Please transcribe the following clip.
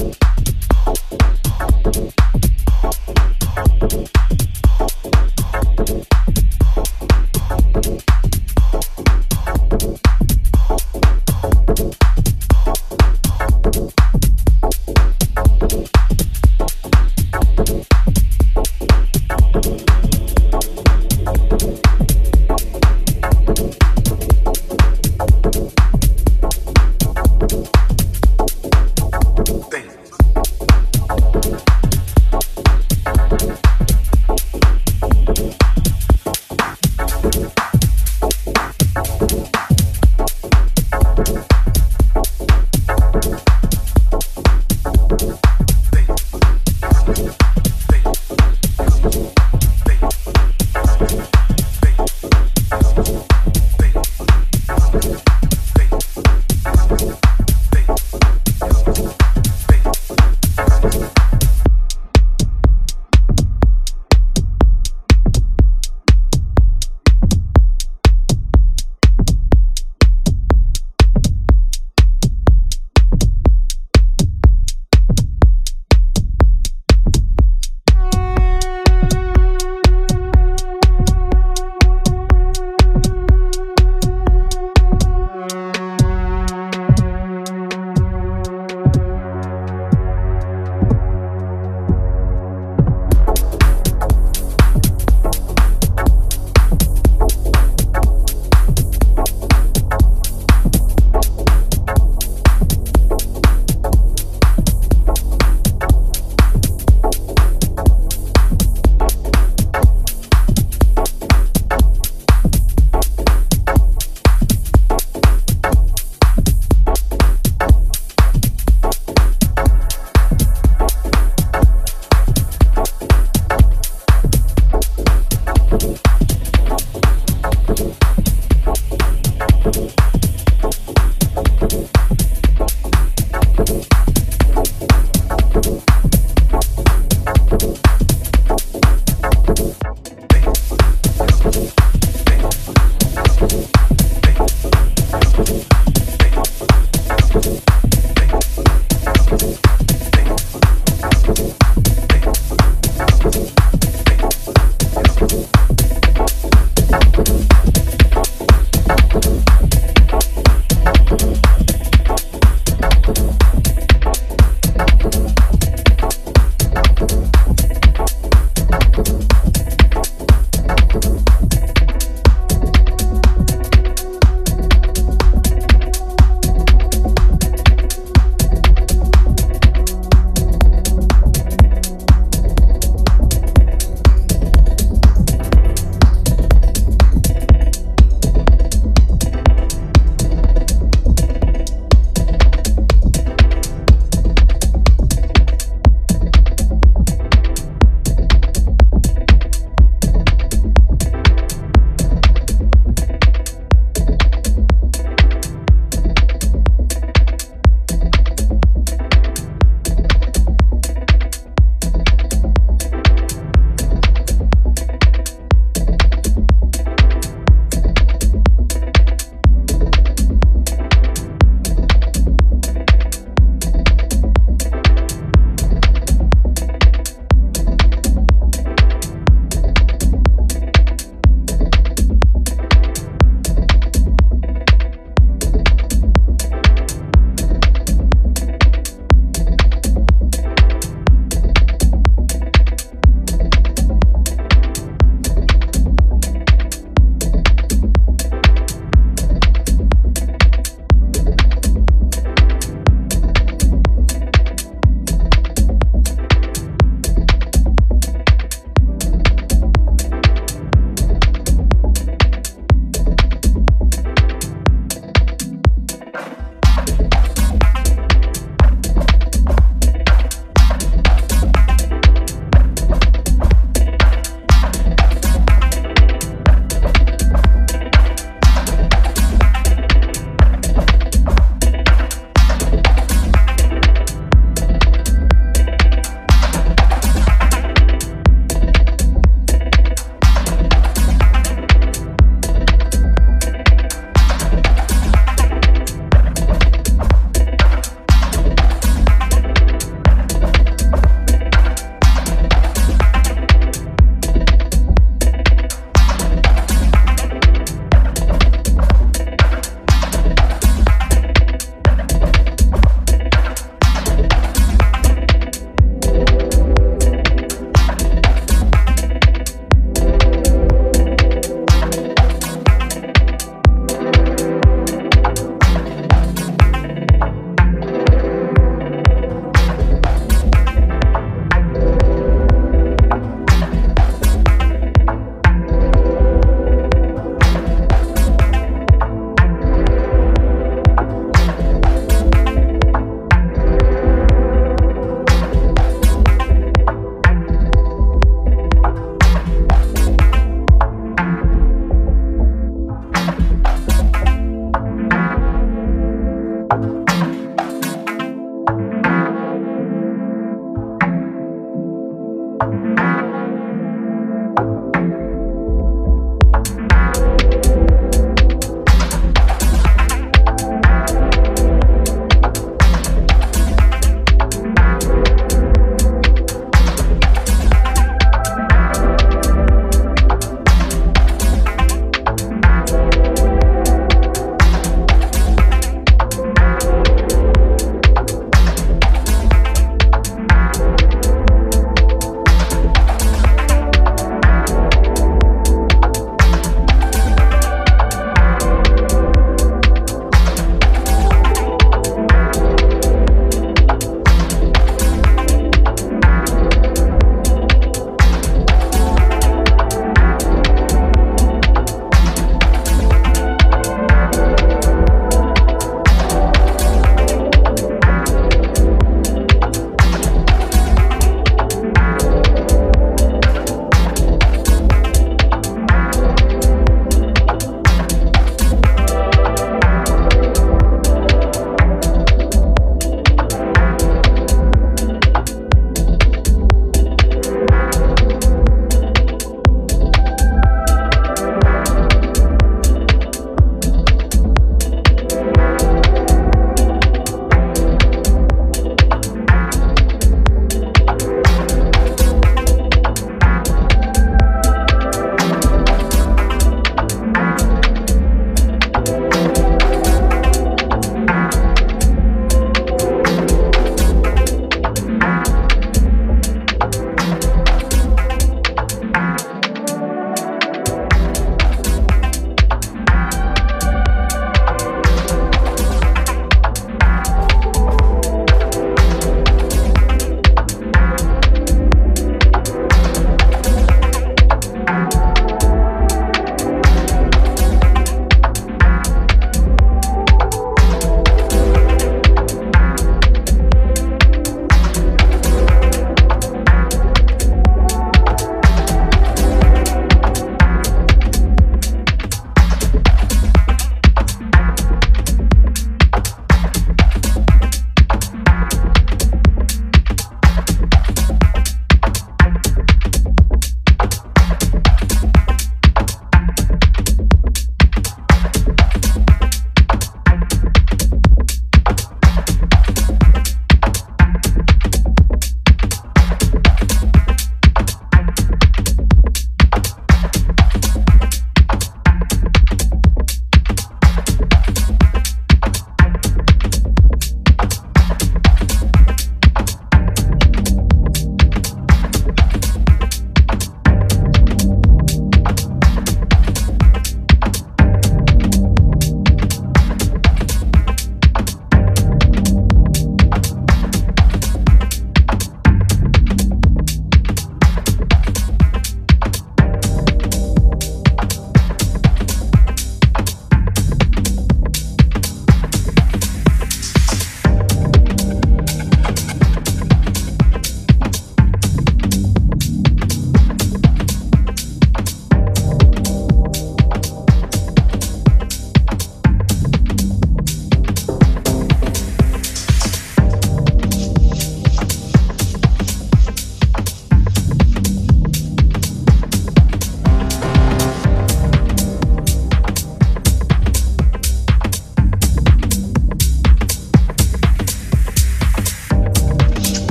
double.